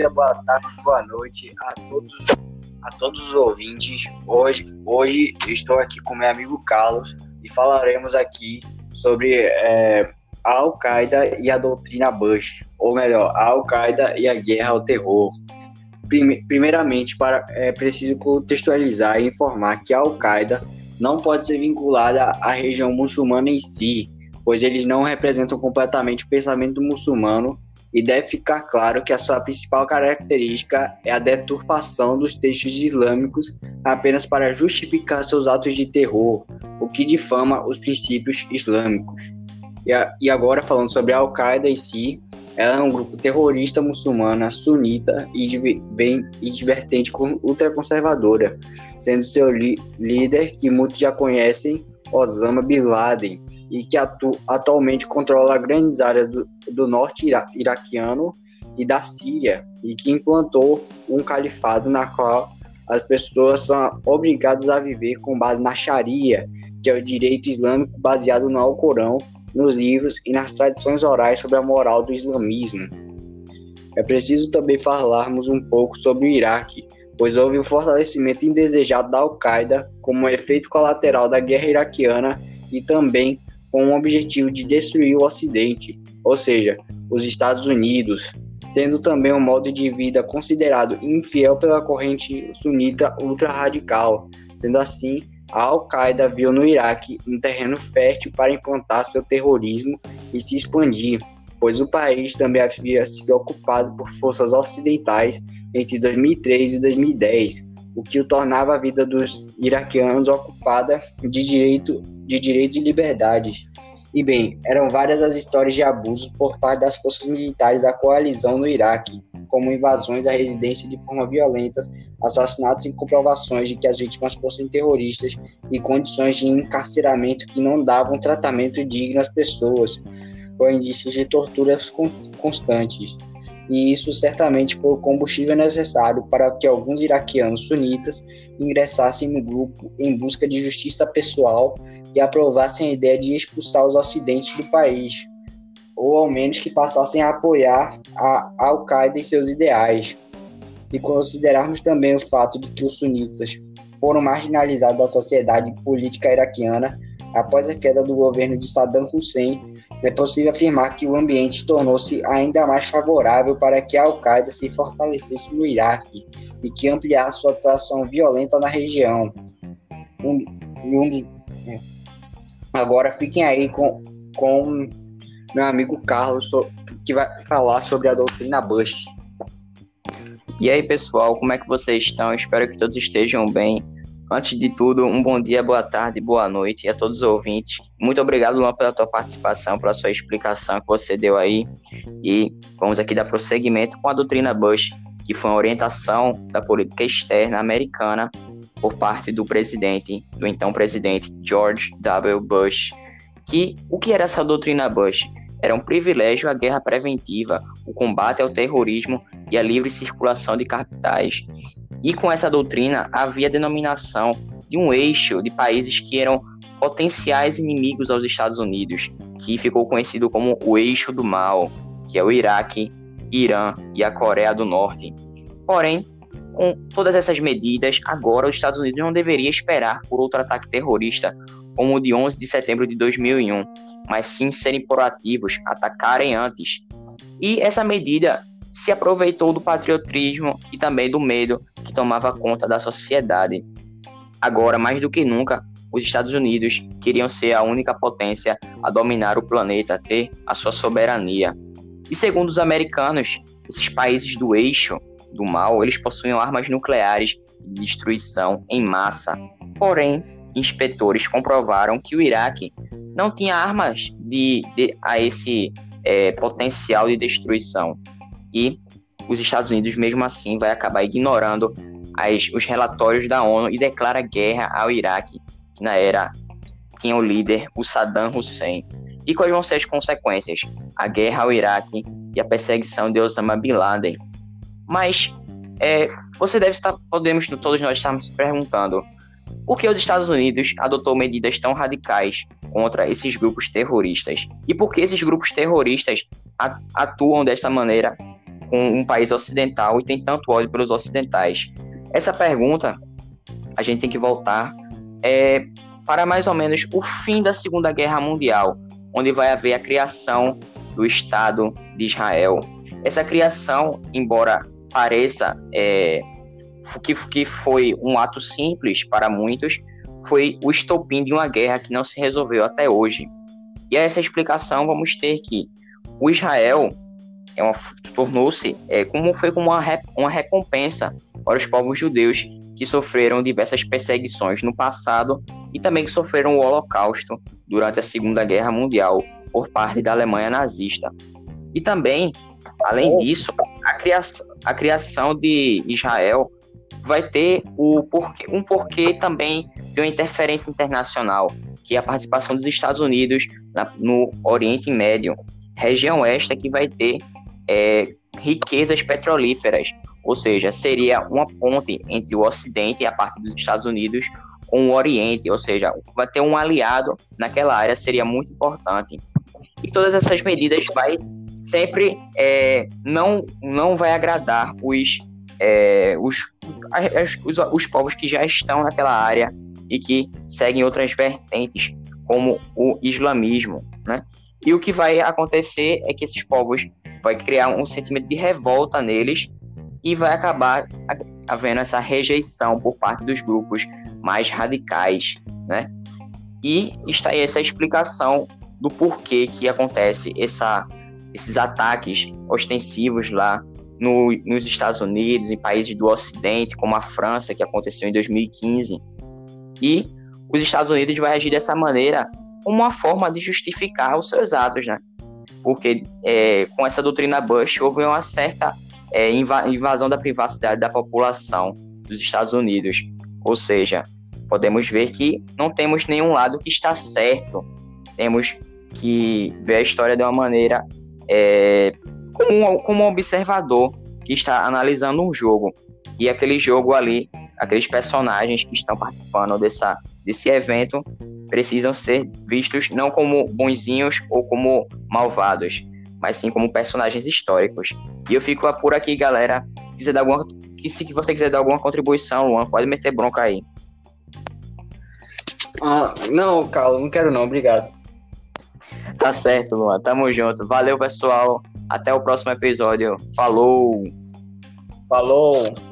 dia, boa tarde, boa noite a todos, a todos os ouvintes. Hoje, hoje estou aqui com meu amigo Carlos e falaremos aqui sobre é, a Al-Qaeda e a doutrina Bush, ou melhor, a Al-Qaeda e a guerra ao terror. Primeiramente, para, é preciso contextualizar e informar que a Al-Qaeda não pode ser vinculada à região muçulmana em si, pois eles não representam completamente o pensamento muçulmano e deve ficar claro que a sua principal característica é a deturpação dos textos islâmicos apenas para justificar seus atos de terror, o que difama os princípios islâmicos. E, a, e agora falando sobre a Al-Qaeda em si, ela é um grupo terrorista muçulmana sunita e bem e divertente ultraconservadora, sendo seu líder, que muitos já conhecem, Osama Bin Laden, e que atu atualmente controla grandes áreas do, do norte ira iraquiano e da Síria, e que implantou um califado na qual as pessoas são obrigadas a viver com base na Sharia, que é o direito islâmico baseado no Alcorão, nos livros e nas tradições orais sobre a moral do islamismo. É preciso também falarmos um pouco sobre o Iraque, pois houve um fortalecimento indesejado da Al-Qaeda como efeito colateral da guerra iraquiana e também com o objetivo de destruir o Ocidente, ou seja, os Estados Unidos, tendo também um modo de vida considerado infiel pela corrente sunita ultra-radical. Sendo assim, a Al-Qaeda viu no Iraque um terreno fértil para implantar seu terrorismo e se expandir, pois o país também havia sido ocupado por forças ocidentais entre 2003 e 2010, o que o tornava a vida dos iraquianos ocupada de direito de direitos e liberdades. E bem, eram várias as histórias de abusos por parte das forças militares da coalizão no Iraque, como invasões à residência de forma violenta, assassinatos e comprovações de que as vítimas fossem terroristas e condições de encarceramento que não davam tratamento digno às pessoas, ou indícios de torturas constantes e isso certamente foi o combustível necessário para que alguns iraquianos sunitas ingressassem no grupo em busca de justiça pessoal e aprovassem a ideia de expulsar os ocidentes do país, ou ao menos que passassem a apoiar a Al-Qaeda e seus ideais. Se considerarmos também o fato de que os sunitas foram marginalizados da sociedade política iraquiana, Após a queda do governo de Saddam Hussein, é possível afirmar que o ambiente tornou-se ainda mais favorável para que a Al-Qaeda se fortalecesse no Iraque e que ampliasse sua atuação violenta na região. Um, um, é. agora fiquem aí com, com meu amigo Carlos, que vai falar sobre a doutrina Bush. E aí, pessoal, como é que vocês estão? Espero que todos estejam bem. Antes de tudo, um bom dia, boa tarde, boa noite a todos os ouvintes. Muito obrigado, Luan, pela tua participação, pela sua explicação que você deu aí. E vamos aqui dar prosseguimento com a doutrina Bush, que foi uma orientação da política externa americana por parte do presidente, do então presidente George W. Bush. Que o que era essa doutrina Bush? Era um privilégio a guerra preventiva, o combate ao terrorismo e a livre circulação de capitais. E com essa doutrina havia a denominação de um eixo de países que eram potenciais inimigos aos Estados Unidos, que ficou conhecido como o eixo do mal, que é o Iraque, Irã e a Coreia do Norte. Porém, com todas essas medidas, agora os Estados Unidos não deveria esperar por outro ataque terrorista como o de 11 de setembro de 2001, mas sim serem proativos, atacarem antes. E essa medida se aproveitou do patriotismo e também do medo que tomava conta da sociedade. Agora, mais do que nunca, os Estados Unidos queriam ser a única potência a dominar o planeta, ter a sua soberania. E segundo os americanos, esses países do eixo do mal, eles possuíam armas nucleares de destruição em massa. Porém, inspetores comprovaram que o Iraque não tinha armas de, de a esse é, potencial de destruição e os Estados Unidos, mesmo assim, vai acabar ignorando as, os relatórios da ONU e declara guerra ao Iraque, que na era tinha o líder, o Saddam Hussein. E quais vão ser as consequências? A guerra ao Iraque e a perseguição de Osama Bin Laden. Mas é, você deve estar, podemos todos nós estarmos se perguntando, por que os Estados Unidos adotou medidas tão radicais contra esses grupos terroristas? E por que esses grupos terroristas atuam desta maneira com um país ocidental e tem tanto ódio pelos ocidentais? Essa pergunta a gente tem que voltar é, para mais ou menos o fim da Segunda Guerra Mundial, onde vai haver a criação do Estado de Israel. Essa criação, embora pareça é, que, que foi um ato simples para muitos, foi o estopim de uma guerra que não se resolveu até hoje. E a essa explicação vamos ter que o Israel é tornou-se é, como foi como uma, uma recompensa para os povos judeus que sofreram diversas perseguições no passado e também que sofreram o Holocausto durante a Segunda Guerra Mundial por parte da Alemanha nazista. E também, além disso, a criação, a criação de Israel vai ter o porquê, um porquê também de uma interferência internacional, que é a participação dos Estados Unidos na, no Oriente Médio, região esta que vai ter é, riquezas petrolíferas, ou seja, seria uma ponte entre o Ocidente a parte dos Estados Unidos com o Oriente, ou seja, vai ter um aliado naquela área, seria muito importante. E todas essas medidas vai sempre é, não não vai agradar os, é, os, os, os povos que já estão naquela área e que seguem outras vertentes como o islamismo, né? E o que vai acontecer é que esses povos vai criar um sentimento de revolta neles e vai acabar havendo essa rejeição por parte dos grupos mais radicais, né? E está aí essa explicação do porquê que acontece essa, esses ataques ostensivos lá no, nos Estados Unidos, em países do Ocidente, como a França, que aconteceu em 2015. E os Estados Unidos vai agir dessa maneira como uma forma de justificar os seus atos, né? Porque é, com essa doutrina Bush houve uma certa é, invasão da privacidade da população dos Estados Unidos. Ou seja, podemos ver que não temos nenhum lado que está certo. Temos que ver a história de uma maneira é, como, como um observador que está analisando um jogo. E aquele jogo ali, aqueles personagens que estão participando dessa, desse evento, precisam ser vistos não como bonzinhos ou como malvados, mas sim como personagens históricos. E eu fico por aqui, galera. Quiser dar alguma, que se você quiser dar alguma contribuição, Luan, pode meter bronca aí. Ah, não, Carlos, não quero não, obrigado. Tá certo, Luan. Tamo junto. Valeu, pessoal. Até o próximo episódio. Falou! Falou!